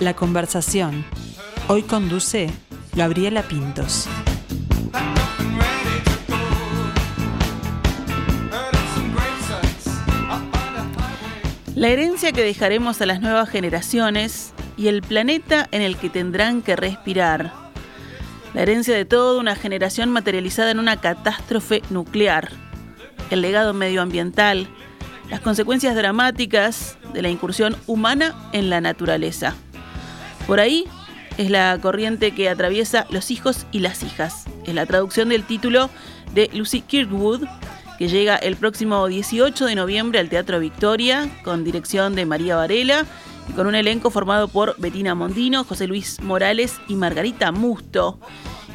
La conversación. Hoy conduce Gabriela Pintos. La herencia que dejaremos a las nuevas generaciones y el planeta en el que tendrán que respirar. La herencia de toda una generación materializada en una catástrofe nuclear. El legado medioambiental. Las consecuencias dramáticas de la incursión humana en la naturaleza. Por ahí es la corriente que atraviesa los hijos y las hijas. Es la traducción del título de Lucy Kirkwood, que llega el próximo 18 de noviembre al Teatro Victoria, con dirección de María Varela y con un elenco formado por Betina Mondino, José Luis Morales y Margarita Musto.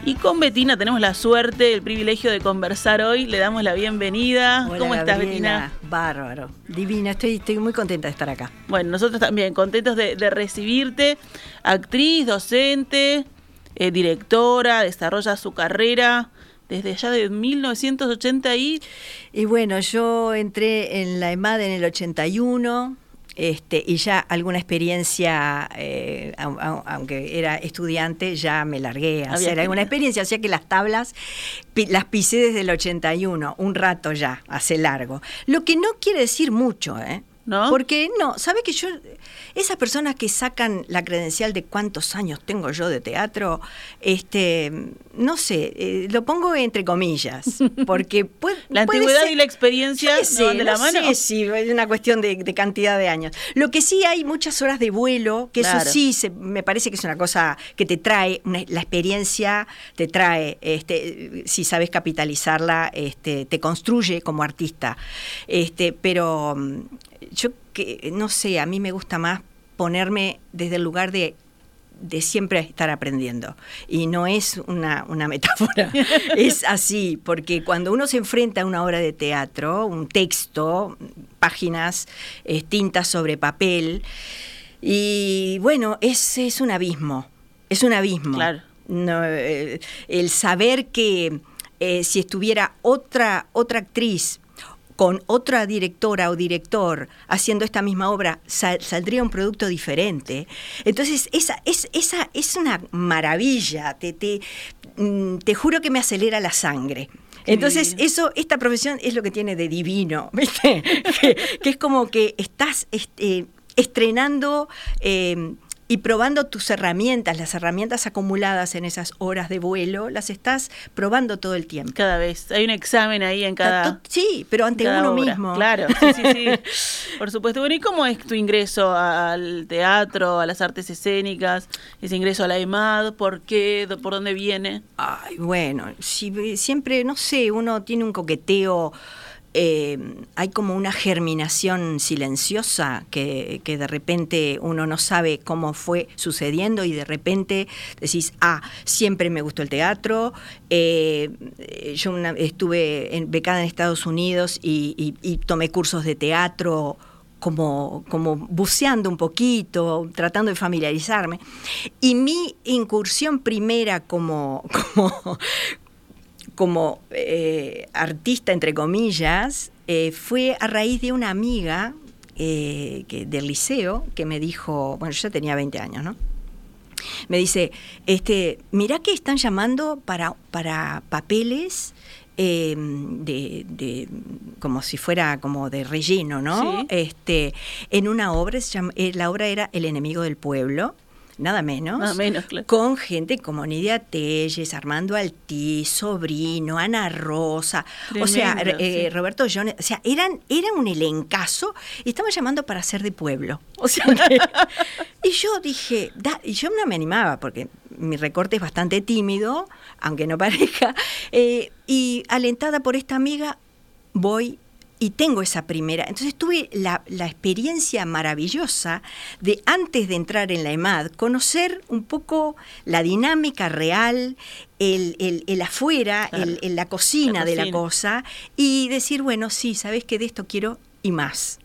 Y con Betina tenemos la suerte, el privilegio de conversar hoy. Le damos la bienvenida. ¿Cómo estás, Betina? Bárbaro, divina. Estoy, estoy muy contenta de estar acá. Bueno, nosotros también contentos de, recibirte. Actriz, docente, eh, directora, desarrolla su carrera desde ya de 1980 y... Y bueno, yo entré en la EMAD en el 81, este, y ya alguna experiencia, eh, aunque era estudiante, ya me largué a hacer alguna experiencia, o sea que las tablas las pisé desde el 81, un rato ya, hace largo. Lo que no quiere decir mucho, ¿eh? ¿No? Porque no, ¿sabe que yo, esas personas que sacan la credencial de cuántos años tengo yo de teatro, este, no sé, eh, lo pongo entre comillas, porque puede, la antigüedad y la experiencia de la mano. Sí, sí, es una cuestión de, cantidad de años. Lo que sí hay muchas horas de vuelo, que eso sí me parece que es una cosa que te trae, la experiencia te trae, este, si sabes capitalizarla, este, te construye como artista. Este, pero yo que no sé, a mí me gusta más ponerme desde el lugar de, de siempre estar aprendiendo. Y no es una, metáfora, es así, porque cuando uno se enfrenta a una obra de teatro, un texto, páginas, eh, tintas sobre papel, y bueno, es, es un abismo, es un abismo. Claro. Eh, el saber que eh, si estuviera otra, otra actriz con otra directora o director haciendo esta misma obra, saldría un producto diferente. Entonces, esa es, esa es una maravilla, te, te, mm, te juro que me acelera la sangre. Entonces, eso, esta profesión es lo que tiene de divino, ¿viste? que, es como que estás este, estrenando eh, y probando tus herramientas, las herramientas acumuladas en esas horas de vuelo, las estás probando todo el tiempo. Cada vez. Hay un examen ahí en cada. Sí, pero ante uno mismo. Claro, sí, sí, sí. Por supuesto. Bueno, ¿y cómo es tu ingreso al teatro, a las artes escénicas? Ese ingreso a la EMAD, ¿por qué? ¿Por dónde viene? Ay, bueno, si, siempre, no sé, uno tiene un coqueteo eh, hay como una germinación silenciosa que, de repente uno no sabe cómo fue sucediendo y de repente decís, ah, siempre me gustó el teatro, eh, yo estuve becada en Estados Unidos y, tomé cursos de teatro. Como, como buceando un poquito, tratando de familiarizarme. Y mi incursión primera como, como eh, artista, entre comillas, eh, fue a raíz de una amiga eh, que, del liceo que me dijo, bueno, yo ya tenía 20 años, ¿no? Me dice, este, mirá que están llamando para, para papeles de, como si fuera como de relleno, ¿no? Este, en una obra, la obra era El enemigo del pueblo, nada menos, menos con gente como Nidia Telles, Armando Altí, Sobrino, Ana Rosa, o sea, eh, Roberto Jones, o sea, eran, eran un elencazo y estaban llamando para ser de pueblo. O sea, y yo dije, y yo no me animaba porque mi recorte es bastante tímido, aunque no parezca, eh, y alentada por esta amiga, voy y tengo esa primera. Entonces tuve la, experiencia maravillosa de, antes de entrar en la EMAD, conocer un poco la dinámica real, el, el, afuera, el, la, cocina de la cosa, y decir, bueno, sí, sabes que de esto quiero y más.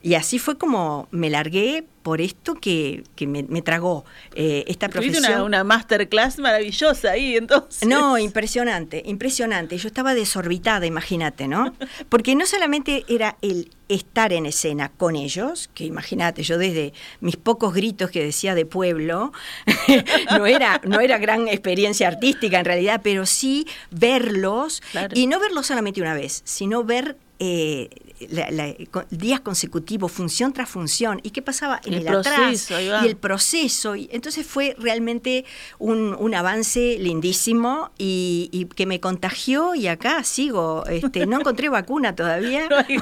Y así fue como me largué por esto que, que me, me, tragó eh, esta profesión. Una, una masterclass maravillosa ahí, entonces. No, impresionante, impresionante. Yo estaba desorbitada, imagínate, ¿no? Porque no solamente era el estar en escena con ellos, que imagínate, yo desde mis pocos gritos que decía de pueblo, no, era, no era gran experiencia artística en realidad, pero sí verlos, claro. y no verlos solamente una vez, sino ver eh, la, la, días consecutivos, función tras función, y qué pasaba en el, el atrás y el proceso. Y entonces fue realmente un, un avance lindísimo y, y, que me contagió y acá sigo. Este, no encontré vacuna todavía. No hay,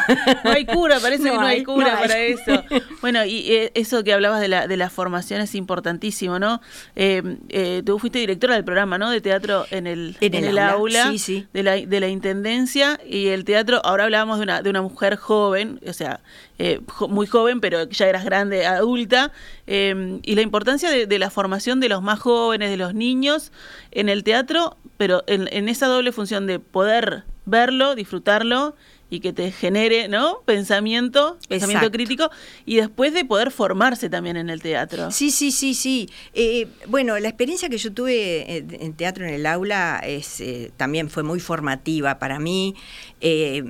no hay cura, parece no que no hay, hay cura no para eso. Bueno, y eh, eso que hablabas de la, de la formación es importantísimo, ¿no? Eh, eh, tú fuiste directora del programa, ¿no? De teatro en el, en en el, el aula, aula sí, sí. De, la, de la Intendencia y el teatro, ahora hablábamos de una, de una mujer joven, o sea, eh, muy joven, pero ya eras grande, adulta, eh, y la importancia de, la formación de los más jóvenes, de los niños en el teatro, pero en esa doble función de poder verlo, disfrutarlo y que te genere ¿no? pensamiento, pensamiento Exacto. crítico, y después de poder formarse también en el teatro. Sí, sí, sí, sí. Eh, bueno, la experiencia que yo tuve en teatro en el aula es, eh, también fue muy formativa para mí. Eh,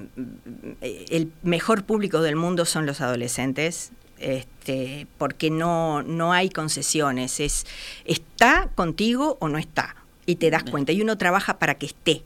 el mejor público del mundo son los adolescentes. Este, porque no, no hay concesiones, es está contigo o no está, y te das cuenta, y uno trabaja para que esté,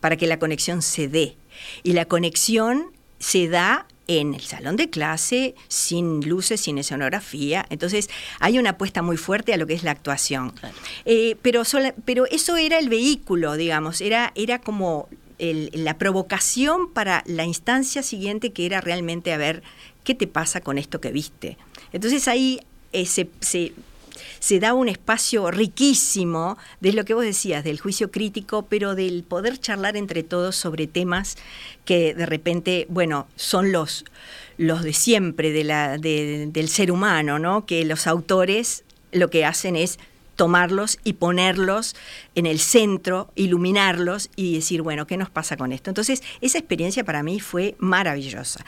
para que la conexión se dé. Y la conexión se da en el salón de clase, sin luces, sin escenografía. Entonces hay una apuesta muy fuerte a lo que es la actuación. Claro. Eh, pero, sola, pero eso era el vehículo, digamos, era, era como el, la provocación para la instancia siguiente que era realmente a ver qué te pasa con esto que viste. Entonces ahí eh, se, se se da un espacio riquísimo de lo que vos decías, del juicio crítico, pero del poder charlar entre todos sobre temas que de repente, bueno, son los, los de siempre del ser humano, ¿no? Que los autores lo que hacen es tomarlos y ponerlos en el centro, iluminarlos y decir, bueno, ¿qué nos pasa con esto? Entonces, esa experiencia para mí fue maravillosa.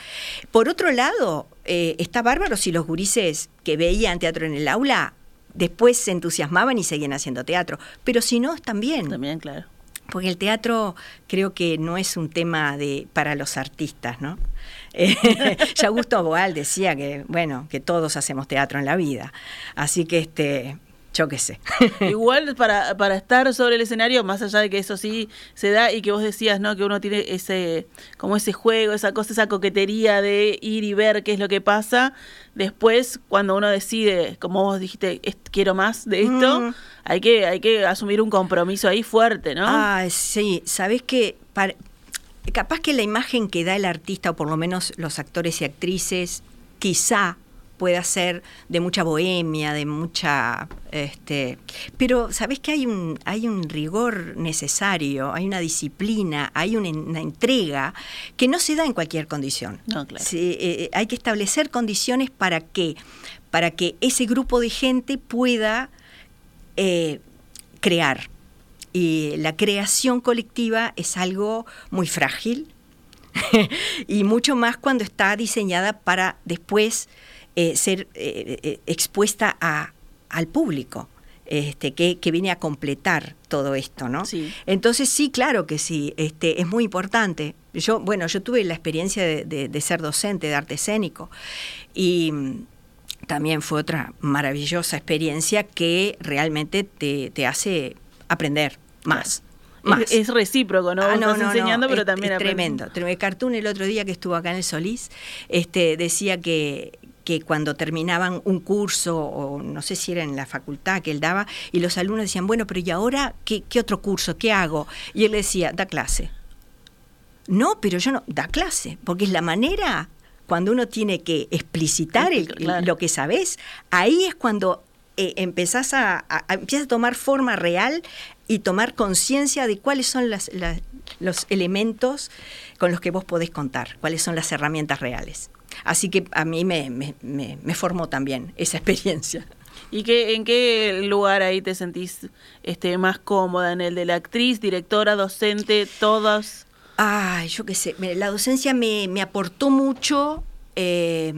Por otro lado, eh, está bárbaro si los gurises que veían teatro en el aula después se entusiasmaban y seguían haciendo teatro. Pero si no, también. También, claro. Porque el teatro creo que no es un tema de para los artistas, ¿no? Eh, ya Augusto Boal decía que, bueno, que todos hacemos teatro en la vida. Así que este, yo qué sé. Igual para, para estar sobre el escenario, más allá de que eso sí se da y que vos decías, ¿no? Que uno tiene ese, como ese juego, esa cosa, esa coquetería de ir y ver qué es lo que pasa. Después, cuando uno decide, como vos dijiste, quiero más de esto, mm. hay que, hay que asumir un compromiso ahí fuerte, ¿no? Ah, sí. Sabés que para, capaz que la imagen que da el artista, o por lo menos los actores y actrices, quizá pueda ser de mucha bohemia, de mucha este, pero sabes que hay un hay un rigor necesario, hay una disciplina, hay una, una entrega que no se da en cualquier condición. No, claro. Sí, eh, hay que establecer condiciones para que para que ese grupo de gente pueda eh, crear. Y la creación colectiva es algo muy frágil y mucho más cuando está diseñada para después eh, ser eh, expuesta a, al público. Este, que, que, viene a completar todo esto, ¿no? Sí. Entonces sí, claro que sí, este, es muy importante. Yo, bueno, yo tuve la experiencia de, de, de ser docente de arte escénico y también fue otra maravillosa experiencia que realmente te, te hace aprender más. Más. Es, es, recíproco, ¿no? Ah, no, Estás no, enseñando, no. pero es, también es tremendo. Cartoon el otro día que estuvo acá en el Solís, este, decía que, que cuando terminaban un curso, o no sé si era en la facultad que él daba, y los alumnos decían, bueno, pero ¿y ahora qué, qué otro curso? ¿Qué hago? Y él decía, da clase. No, pero yo no, da clase, porque es la manera cuando uno tiene que explicitar el, claro. lo que sabes, ahí es cuando eh, empezás a, a, a, tomar forma real y tomar conciencia de cuáles son las, las, los elementos con los que vos podés contar, cuáles son las herramientas reales. Así que a mí me, me, me, me formó también esa experiencia. ¿Y qué, en qué lugar ahí te sentís este, más cómoda? ¿En el de la actriz, directora, docente, todas? Ay, yo qué sé, la docencia me, me aportó mucho eh,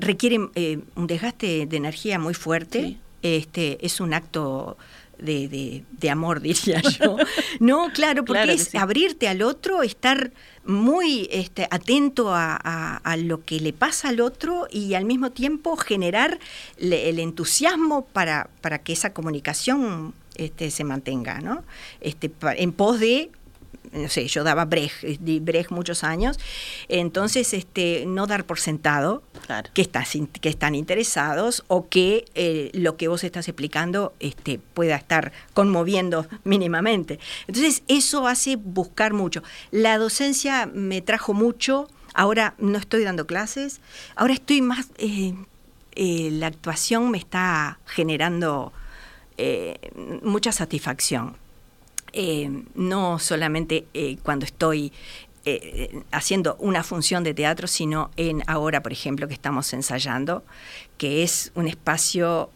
requiere eh, un desgaste de energía muy fuerte. Este, es un acto de, amor, diría yo. No, claro, porque es abrirte al otro, estar muy este, atento a, lo que le pasa al otro y al mismo tiempo generar el entusiasmo para, para que esa comunicación este, se mantenga, ¿no? Este, en pos de no sé, yo daba Brecht, di Brecht muchos años, entonces este, no dar por sentado que, estás, que están interesados o que eh, lo que vos estás explicando este, pueda estar conmoviendo mínimamente. Entonces eso hace buscar mucho. La docencia me trajo mucho, ahora no estoy dando clases, ahora estoy más... Eh, eh, la actuación me está generando mucha satisfacción. Eh, no solamente eh, cuando estoy eh, haciendo una función de teatro, sino en ahora, por ejemplo, que estamos ensayando, que es un espacio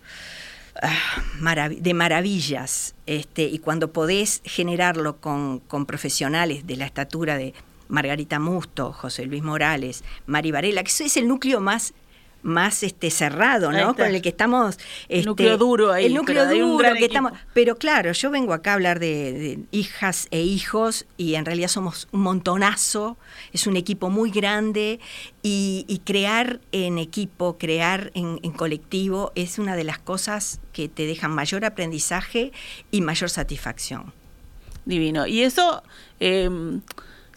ah, de maravillas, este, y cuando podés generarlo con, profesionales de la estatura de Margarita Musto, José Luis Morales, Mari Varela, que es el núcleo más más este cerrado, ¿no? Con el que estamos el este, núcleo duro ahí, el núcleo duro que estamos, pero claro, yo vengo acá a hablar de, hijas e hijos y en realidad somos un montonazo, es un equipo muy grande y, crear en equipo, crear en, colectivo es una de las cosas que te dejan mayor aprendizaje y mayor satisfacción. Divino. Y eso eh,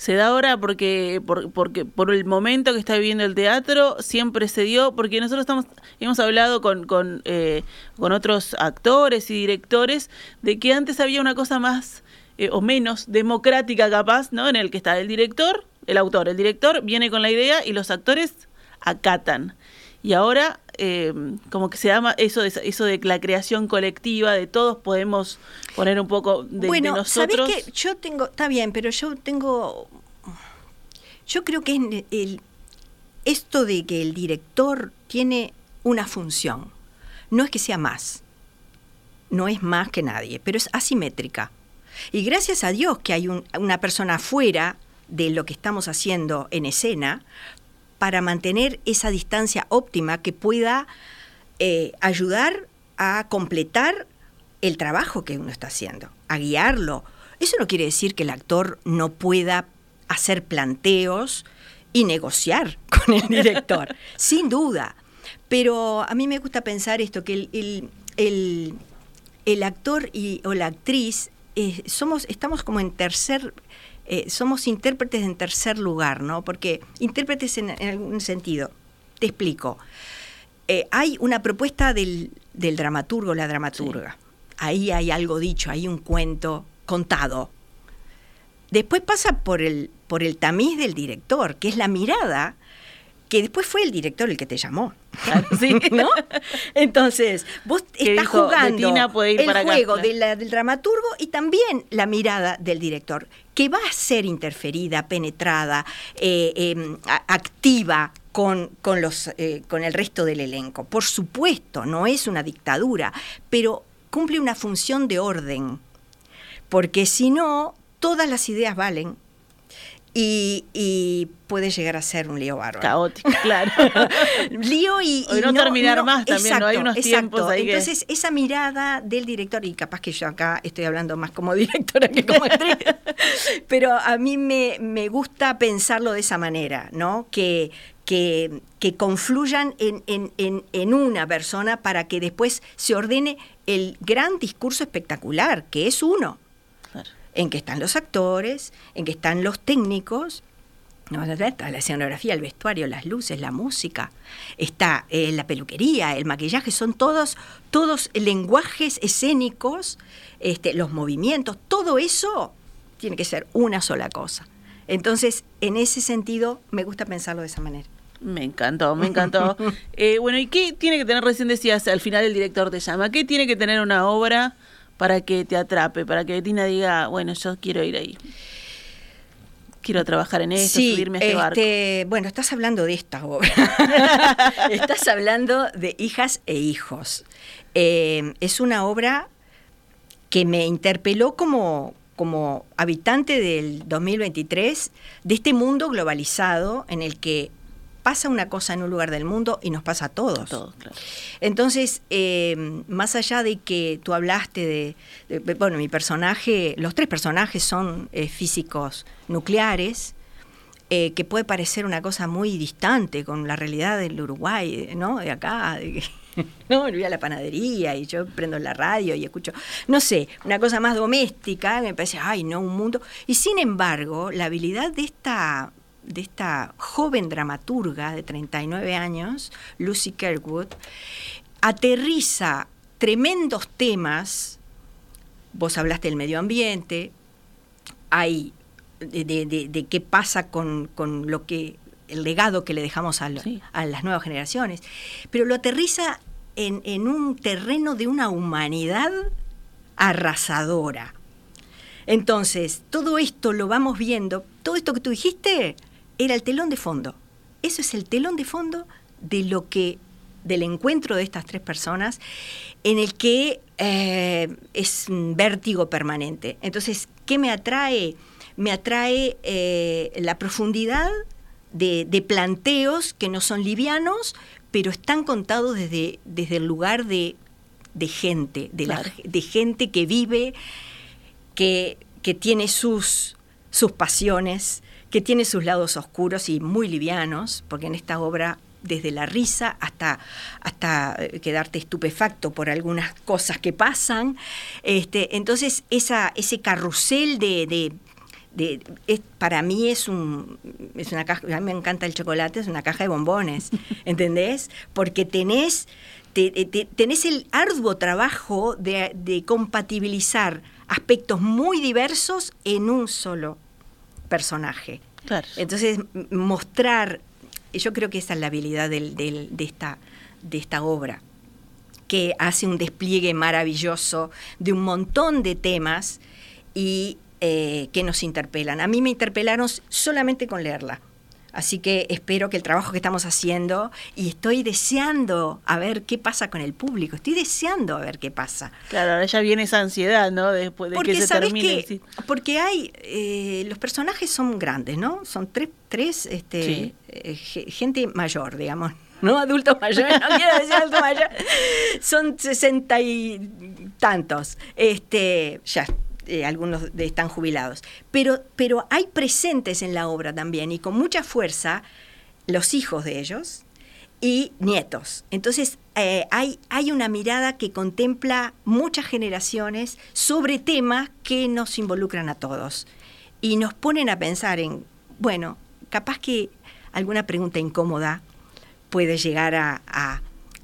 se da ahora porque, por, porque por el momento que está viviendo el teatro siempre se dio, porque nosotros estamos, hemos hablado con, eh, otros actores y directores de que antes había una cosa más eh, o menos democrática capaz, ¿no? En el que está el director, el autor, el director viene con la idea y los actores acatan. Y ahora eh, como que se llama eso de, eso de la creación colectiva, de todos podemos poner un poco de, bueno, nosotros. ¿sabés que yo tengo, está bien, pero yo tengo, yo creo que es el, esto de que el director tiene una función, no es que sea más, no es más que nadie, pero es asimétrica. Y gracias a Dios que hay una persona afuera de lo que estamos haciendo en escena, para mantener esa distancia óptima que pueda eh, ayudar a completar el trabajo que uno está haciendo, a guiarlo. Eso no quiere decir que el actor no pueda hacer planteos y negociar con el director, sin duda. Pero a mí me gusta pensar esto, que el, el, actor y, o la actriz eh, somos, estamos como en tercer eh, somos intérpretes en tercer lugar, ¿no? Porque intérpretes en, algún sentido. Te explico. Eh, hay una propuesta del, del dramaturgo, la dramaturga. Ahí hay algo dicho, hay un cuento contado. Después pasa por el, por el tamiz del director, que es la mirada que después fue el director el que te llamó. ¿Sí? ¿No? Entonces, vos estás jugando el juego del dramaturgo y también la mirada del director, que va a ser interferida, penetrada, eh, em, activa con, con, los, eh, con el resto del elenco. Por supuesto, no es una dictadura, pero cumple una función de orden, porque si no, todas las ideas valen y, puede llegar a ser un lío bárbaro. Caótico, claro. lío y, no, terminar más también, ¿no? Hay unos tiempos ahí Entonces, esa mirada del director, y capaz que yo acá estoy hablando más como directora que como actriz, pero a mí me, me, gusta pensarlo de esa manera, ¿no? Que, que, que confluyan en, en, en, en una persona para que después se ordene el gran discurso espectacular, que es uno en que están los actores, en que están los técnicos, no, la escenografía, el vestuario, las luces, la música, está eh, la peluquería, el maquillaje, son todos, todos lenguajes escénicos, este, los movimientos, todo eso tiene que ser una sola cosa. Entonces, en ese sentido, me gusta pensarlo de esa manera. Me encantó, me encantó. Eh, bueno, ¿y qué tiene que tener, recién decías, al final el director te llama, qué tiene que tener una obra para que te atrape, para que Tina diga, bueno, yo quiero ir ahí. Quiero trabajar en esto, subirme a este, barco. Este, bueno, estás hablando de esta obra. estás hablando de hijas e hijos. Eh, es una obra que me interpeló como, como habitante del 2023, de este mundo globalizado en el que pasa una cosa en un lugar del mundo y nos pasa a todos. Todos, claro. Entonces, eh, más allá de que tú hablaste de, de- bueno, mi personaje, los tres personajes son eh, físicos nucleares, eh, que puede parecer una cosa muy distante con la realidad del Uruguay, ¿no? De acá, de no, voy a la panadería y yo prendo la radio y escucho, no sé, una cosa más doméstica, me parece, ay, no, un mundo. Y sin embargo, la habilidad de esta de esta joven dramaturga de 39 años, Lucy Kirkwood, aterriza tremendos temas. Vos hablaste del medio ambiente, hay de, de- de- de qué pasa con, con lo que el legado que le dejamos a, lo- Sí. a las nuevas generaciones, pero lo aterriza en, en un terreno de una humanidad arrasadora. Entonces, todo esto lo vamos viendo, todo esto que tú dijiste era el telón de fondo. Eso es el telón de fondo de lo que del encuentro de estas tres personas en el que eh, es un vértigo permanente. Entonces, ¿qué me atrae? Me atrae eh, la profundidad de, de planteos que no son livianos, pero están contados desde, desde el lugar de, de gente, de, la- de gente que vive, que, que tiene sus, sus pasiones, que tiene sus lados oscuros y muy livianos, porque en esta obra, desde la risa hasta, hasta eh, quedarte estupefacto por algunas cosas que pasan, este, entonces esa, ese carrusel de... de- de- es- para mí es un es una caja, a mí me encanta el chocolate, es una caja de bombones, ¿entendés? Porque tenés te- te- tenés el arduo trabajo de, de compatibilizar aspectos muy diversos en un solo personaje. Claro. Entonces, mostrar, yo creo que esa es la habilidad del- del- de, esta, de esta obra, que hace un despliegue maravilloso de un montón de temas y eh, que nos interpelan. A mí me interpelaron solamente con leerla. Así que espero que el trabajo que estamos haciendo, y estoy deseando a ver qué pasa con el público, estoy deseando a ver qué pasa. Claro, ahora ya viene esa ansiedad, ¿no? Después de Porque que se sabes termine. que, porque hay, eh, los personajes son grandes, ¿no? Son tres, tres este, Sí. eh, ge- gente mayor, digamos. No adultos mayores, no quiero decir adulto mayor. Son sesenta y tantos. Este, ya, eh, algunos están jubilados. Pero, pero hay presentes en la obra también, y con mucha fuerza, los hijos de ellos y nietos. Entonces, eh, hay, hay una mirada que contempla muchas generaciones sobre temas que nos involucran a todos y nos ponen a pensar en, bueno, capaz que alguna pregunta incómoda puede llegar a-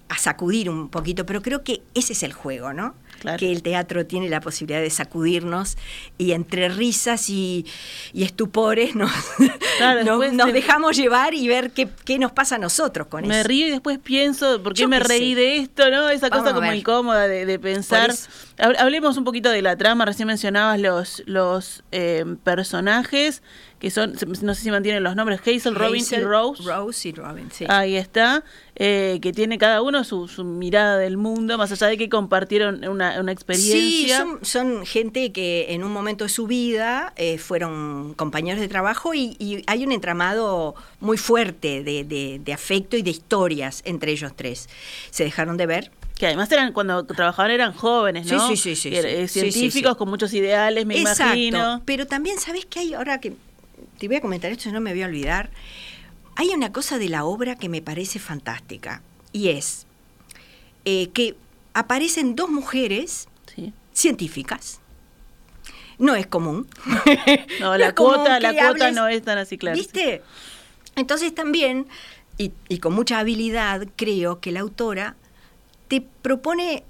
a sacudir un poquito, pero creo que ese es el juego, ¿no? Claro. Que el teatro tiene la posibilidad de sacudirnos y entre risas y, y estupores nos, Claro, nos- después nos te- dejamos llevar y ver qué, qué nos pasa a nosotros con Me eso. río y después pienso, ¿por qué Yo me reí de esto, no? Esa Vamos cosa como incómoda de, de pensar. Hablemos un poquito de la trama. Recién mencionabas los, los eh, personajes que son, no sé si mantienen los nombres, Hazel, Robin y Hazel, Rose. Rose y Robin, sí. Ahí está, eh, que tiene cada uno su, su mirada del mundo, más allá de que compartieron una, una Sí, experiencia. son, son gente que en un momento de su vida eh, fueron compañeros de trabajo y, y hay un entramado muy fuerte de, de- de afecto y de historias entre ellos tres. Se dejaron de ver. Que además eran cuando trabajaban eran jóvenes, Sí, ¿no? sí, sí, sí, Que sí. eh, Sí, sí, científicos sí. con muchos ideales, me Exacto. imagino. Pero también, ¿sabes qué hay? Ahora que te voy a comentar esto, no me voy a olvidar. Hay una cosa de la obra que me parece fantástica y es eh, que aparecen dos mujeres Sí. científicas. No es común. No, No la cuota, la cuota hables- no es tan así clara. ¿Viste? Entonces también, y, y con mucha habilidad, creo que la autora te propone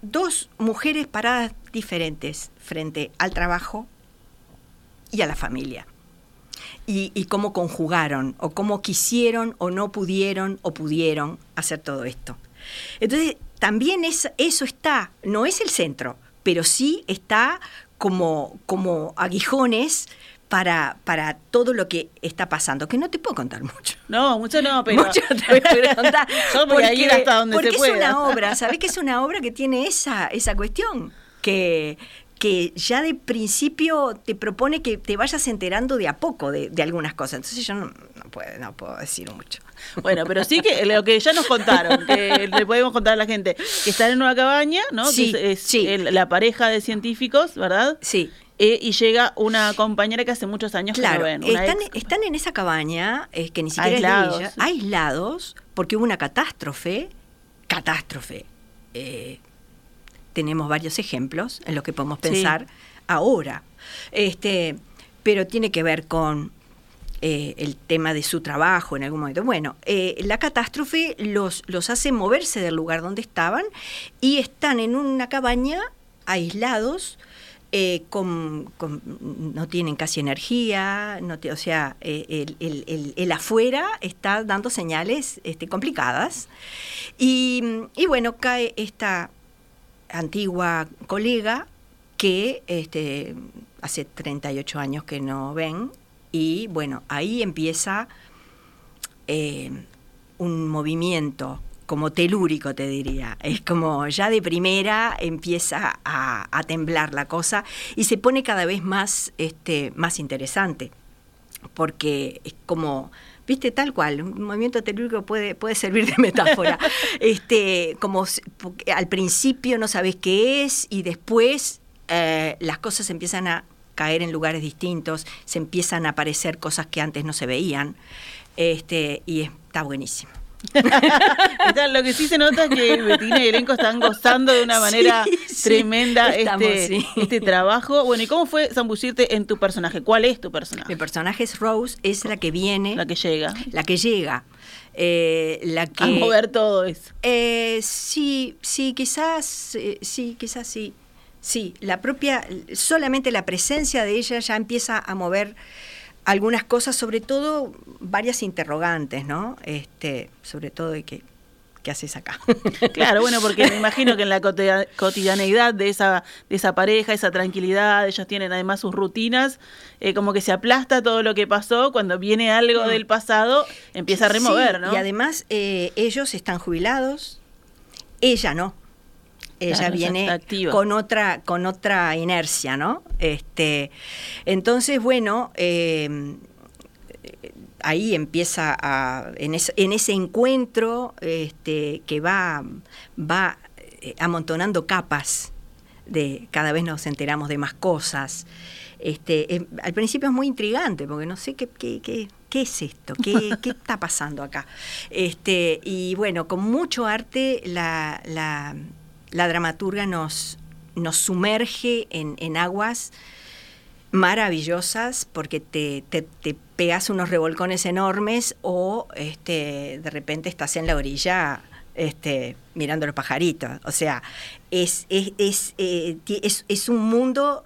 dos mujeres paradas diferentes frente al trabajo y a la familia. Y, y cómo conjugaron, o cómo quisieron, o no pudieron, o pudieron hacer todo esto. Entonces, también es, eso está, no es el centro, pero sí está como, como aguijones para, para todo lo que está pasando, que no te puedo contar mucho. No, mucho no, pero. Mucho te voy a contar. Yo voy a ir hasta donde porque se pueda. es una obra, ¿sabés que es una obra que tiene esa, esa cuestión? Que, que ya de principio te propone que te vayas enterando de a poco de, de algunas cosas. Entonces yo no, no, puedo, no puedo decir mucho. Bueno, pero sí que lo que ya nos contaron, que le podemos contar a la gente, que están en una cabaña, ¿no? Sí, que es, es sí. el- la pareja de científicos, ¿verdad? Sí. Eh, y llega una compañera que hace muchos años que Claro, no ven. están, están en esa cabaña, es que ni siquiera Aislados. es de ella, aislados, porque hubo una catástrofe, catástrofe. Eh, tenemos varios ejemplos en los que podemos Sí. pensar ahora. Este, pero tiene que ver con eh, el tema de su trabajo en algún momento. Bueno, eh, la catástrofe los, los hace moverse del lugar donde estaban y están en una cabaña aislados. eh, con, con- no tienen casi energía, no te- o sea, el, el- el- el afuera está dando señales este, complicadas. Y, y bueno, cae esta antigua colega que este, hace 38 años que no ven y bueno, ahí empieza eh, un movimiento como telúrico, te diría. Es como ya de primera empieza a, a temblar la cosa y se pone cada vez más, este, más interesante, porque es como, viste, tal cual, un movimiento telúrico puede, puede servir de metáfora. este, como al principio no sabes qué es y después eh, las cosas empiezan a caer en lugares distintos, se empiezan a aparecer cosas que antes no se veían, este, y está buenísimo. Está- lo que sí se nota es que Betina y elenco están gozando de una manera Sí, sí, tremenda estamos, este, sí. este trabajo. Bueno, ¿y cómo fue zambullirte en tu personaje? ¿Cuál es tu personaje? Mi personaje es Rose, es la que viene, La que llega. la que llega, eh, la que... A mover todo eso. Eh, sí, sí, quizás, eh, sí, quizás sí. Sí, la propia, solamente la presencia de ella ya empieza a mover algunas cosas, sobre todo varias interrogantes, ¿no? Este, sobre todo de que, ¿qué haces acá? Claro, bueno, porque me imagino que en la cotidia- cotidianeidad de esa, de esa pareja, esa tranquilidad, ellos tienen además sus rutinas, eh, como que se aplasta todo lo que pasó, cuando viene algo del pasado, empieza a remover, Sí, ¿no? Y además eh, ellos están jubilados, ella no. Ella Claro, viene con otra, con otra inercia, ¿no? Este, entonces, bueno, eh, ahí empieza a, en, es- en ese encuentro este, que va, va eh, amontonando capas de cada vez nos enteramos de más cosas. Este, eh, al principio es muy intrigante porque no sé qué, qué, qué, qué es esto, qué, qué está pasando acá. Este, y bueno, con mucho arte la, la, la dramaturga nos, nos sumerge en, en aguas maravillosas porque te, te, te pegas unos revolcones enormes o este, de repente estás en la orilla este, mirando los pajaritos. O sea, es, es, es, eh, es, es un mundo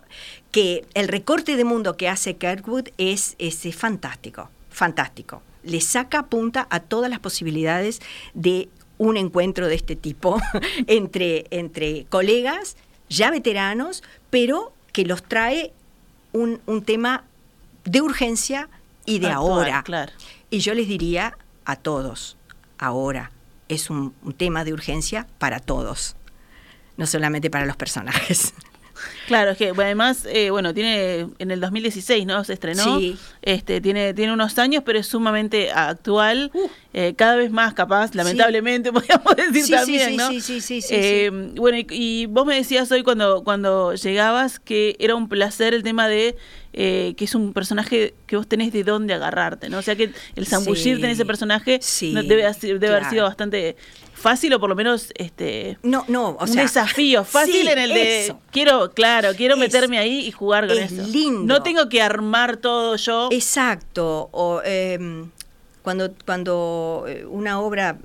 que el recorte de mundo que hace Kirkwood es, es, es fantástico, fantástico. Le saca punta a todas las posibilidades de un encuentro de este tipo entre, entre colegas ya veteranos, pero que los trae un, un tema de urgencia y de Actual, ahora. claro. Y yo les diría a todos, ahora es un, un tema de urgencia para todos, no solamente para los personajes. Claro, es que además, eh, bueno, tiene en el 2016, ¿no? Se estrenó. Sí. Este, tiene, tiene unos años, pero es sumamente actual, Uh. eh, cada vez más capaz, lamentablemente, podríamos decir Sí, sí, también, sí, ¿no? sí, sí, sí, sí, Eh, Bueno, y, y vos me decías hoy cuando, cuando llegabas que era un placer el tema de eh, que es un personaje que vos tenés de dónde agarrarte, ¿no? O sea que el zambullirte en Sí, ese personaje sí, debe, haber- sido bastante fácil o por lo menos este No, no, o un sea, desafío fácil sí, en el de eso. quiero, claro, quiero Es- meterme ahí y jugar con es eso. lindo. No tengo que armar todo yo. Exacto. O, eh, cuando, cuando eh, una obra,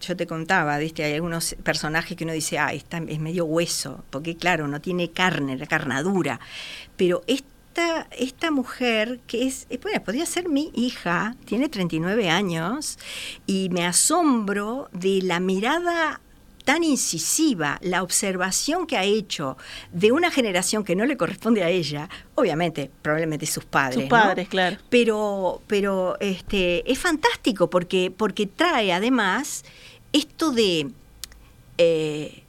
yo te contaba, ¿viste? hay algunos personajes que uno dice, ah, está, es medio hueso, porque claro, no tiene carne, la carnadura. Pero esta, esta mujer, que es, eh, bueno, podría ser mi hija, tiene 39 años, y me asombro de la mirada tan incisiva, la observación que ha hecho de una generación que no le corresponde a ella, obviamente, probablemente sus padres. Sus ¿no? padres, claro. Pero, pero este, es fantástico porque, porque trae además esto de eh,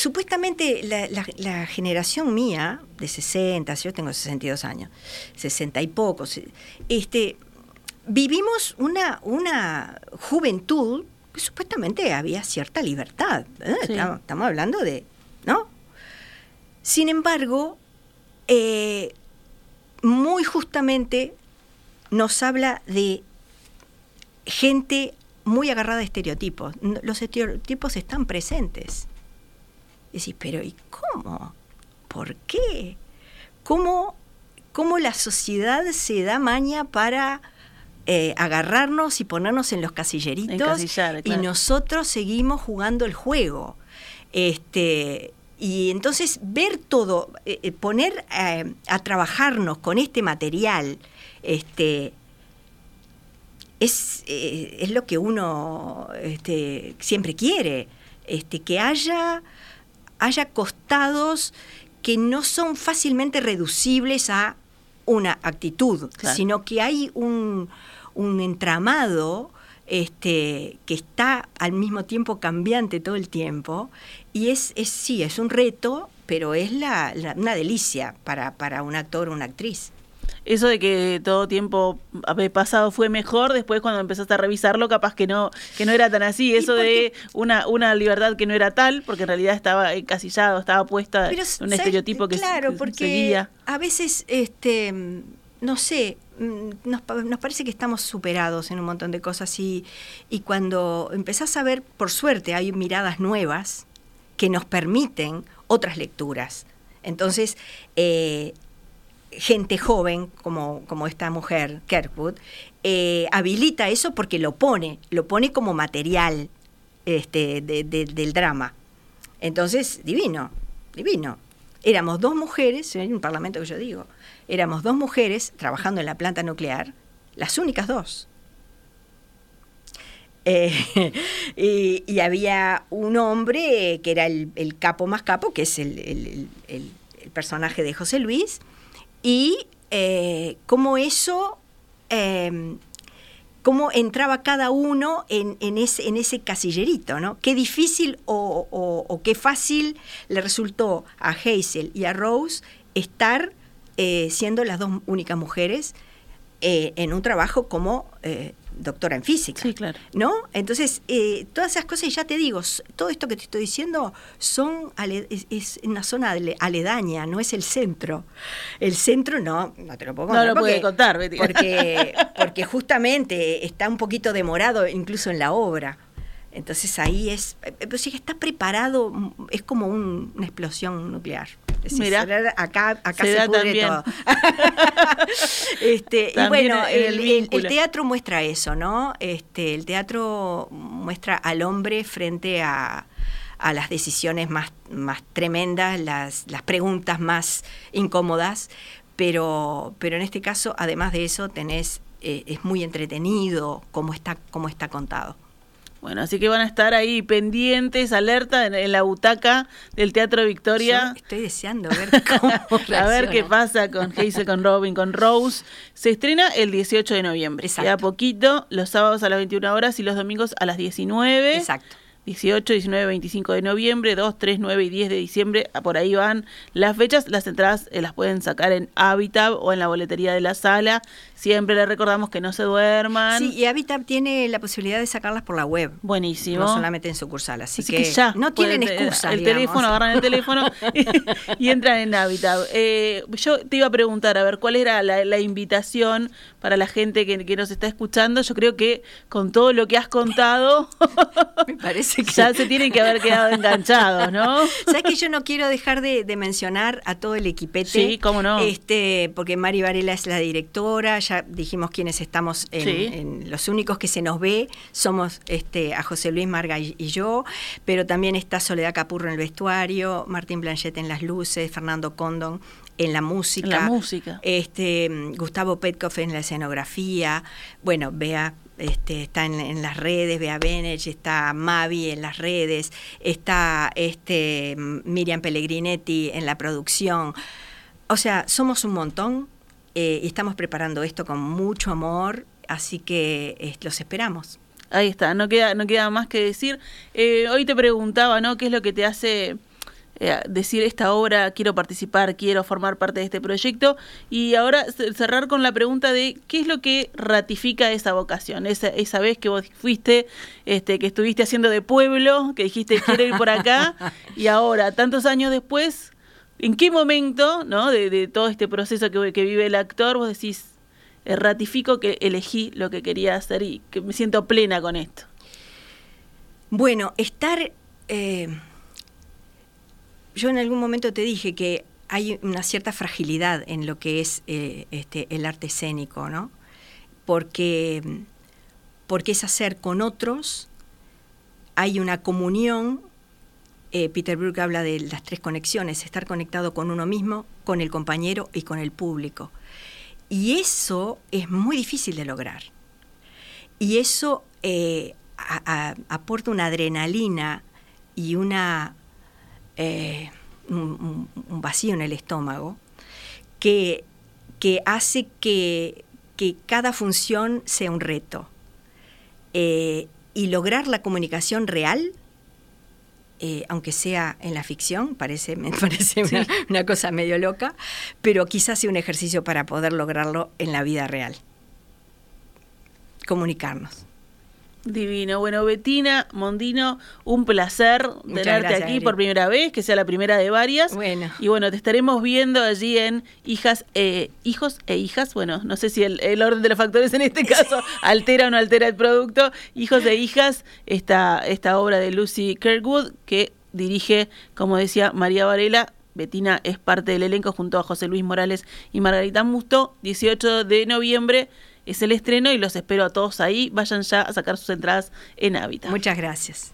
supuestamente la, la, generación mía, de 60, yo tengo 62 años, 60 y pocos, este, vivimos una, una juventud que supuestamente había cierta libertad. ¿eh? Estamos, hablando de, ¿no? Sin embargo, eh, muy justamente nos habla de gente muy agarrada a estereotipos. Los estereotipos están presentes. Y decís, pero ¿y cómo? ¿Por qué? ¿Cómo, cómo la sociedad se da maña para eh, agarrarnos y ponernos en los casilleritos y nosotros seguimos jugando el juego? Este, y entonces ver todo, eh, eh, poner a trabajarnos con este material, este, es, es lo que uno este, siempre quiere, este, que haya haya costados que no son fácilmente reducibles a una actitud, sino que hay un, entramado este, que está al mismo tiempo cambiante todo el tiempo y es, es sí, es un reto, pero es la, una delicia para, para un actor o una actriz eso de que todo tiempo pasado fue mejor, después cuando empezaste a revisarlo, capaz que no, que no era tan así. Eso de una, una libertad que no era tal, porque en realidad estaba encasillado, estaba puesta en un estereotipo que Claro, porque a veces, este, no sé, mm, nos, nos, parece que estamos superados en un montón de cosas y, y cuando empezás a ver, por suerte, hay miradas nuevas que nos permiten otras lecturas. Entonces, eh, gente joven como, como esta mujer, Kirkwood, eh, habilita eso porque lo pone, lo pone como material este, del drama. Entonces, divino, divino. Éramos dos mujeres, en un parlamento que yo digo, éramos dos mujeres trabajando en la planta nuclear, las únicas dos. Eh, y, había un hombre que era el, capo más capo, que es el, el personaje de José Luis, y eh, cómo eso, em, cómo entraba cada uno en, ese, casillerito, ¿no? Qué difícil o, qué fácil le resultó a Hazel y a Rose estar eh, siendo las dos únicas mujeres eh, en un trabajo como doctora en física. Sí, claro. ¿No? Entonces, eh, todas esas cosas, ya te digo, todo esto que te estoy diciendo son es, una zona aledaña, no es el centro. El centro no, no te lo puedo contar. No lo puede contar, Betty. Porque, porque justamente está un poquito demorado incluso en la obra. Entonces ahí es, eh, pero si está preparado, es como una explosión nuclear. Mira, acá, acá se, pudre todo. este, y bueno, el, teatro muestra eso, ¿no? Este, el teatro muestra al hombre frente a, las decisiones más, más tremendas, las, las preguntas más incómodas, pero, pero en este caso, además de eso, tenés, eh, es muy entretenido cómo está, cómo está contado. Bueno, así que van a estar ahí pendientes, alerta en, la butaca del Teatro Victoria. estoy deseando ver cómo A ver qué pasa con Hazel, con Robin, con Rose. Se estrena el 18 de noviembre. Exacto. a poquito, los sábados a las 21 horas y los domingos a las 19. Exacto. 18, 19, 25 de noviembre, 2, 3, 9 y 10 de diciembre, por ahí van las fechas. Las entradas eh, las pueden sacar en Habitab o en la boletería de la sala. Siempre les recordamos que no se duerman. Sí, y Habitab tiene la posibilidad de sacarlas por la web. Buenísimo. No solamente en sucursal, así, así que, ya no tienen excusa. El teléfono, agarran el teléfono y, entran en Habitab. Eh, yo te iba a preguntar, a ver, ¿cuál era la, invitación para la gente que, que nos está escuchando? Yo creo que con todo lo que has contado... Me parece ya se tienen que haber quedado enganchados, ¿no? Sabes que yo no quiero dejar de, mencionar a todo el equipete. Sí, cómo no. Este, porque Mari Varela es la directora, ya dijimos quiénes estamos en, los únicos que se nos ve, somos este, a José Luis Marga y, yo, pero también está Soledad Capurro en el vestuario, Martín Blanchet en las luces, Fernando Condon en la música. En la música. Este, Gustavo Petkoff en la escenografía. Bueno, vea este, está en, las redes, Bea Benech, está Mavi en las redes, está este, Miriam Pellegrinetti en la producción. O sea, somos un montón eh, y estamos preparando esto con mucho amor, así que los esperamos. Ahí está, no queda, no queda más que decir. Eh, hoy te preguntaba, ¿no? ¿Qué es lo que te hace eh, decir esta obra, quiero participar, quiero formar parte de este proyecto. Y ahora cerrar con la pregunta de qué es lo que ratifica esa vocación, esa, esa vez que vos fuiste, este, que estuviste haciendo de pueblo, que dijiste quiero ir por acá, y ahora, tantos años después, ¿en qué momento ¿no? de, todo este proceso que, que vive el actor vos decís, eh, ratifico que elegí lo que quería hacer y que me siento plena con esto? Bueno, estar... Eh, yo en algún momento te dije que hay una cierta fragilidad en lo que es eh, este, el arte escénico, ¿no? Porque, porque es hacer con otros, hay una comunión, Peter Brook habla de las tres conexiones, estar conectado con uno mismo, con el compañero y con el público. Y eso es muy difícil de lograr. Y eso eh, aporta una adrenalina y una, eh, un, vacío en el estómago que, que hace que, cada función sea un reto. Eh, y lograr la comunicación real eh, aunque sea en la ficción, parece, me parece una, cosa medio loca, pero quizás sea un ejercicio para poder lograrlo en la vida real. Comunicarnos. Divino. Bueno, Betina Mondino, un placer tenerte aquí por primera vez, que sea la primera de varias. Bueno. Y bueno, te estaremos viendo allí en Hijas, eh, Hijos e Hijas. Bueno, no sé si el, orden de los factores en este caso altera o no altera el producto. Hijos e Hijas, esta, esta obra de Lucy Kirkwood, que dirige, como decía María Varela, Betina es parte del elenco junto a José Luis Morales y Margarita Musto, 18 de noviembre es el estreno y los espero a todos ahí. Vayan ya a sacar sus entradas en Hábitat. Muchas gracias.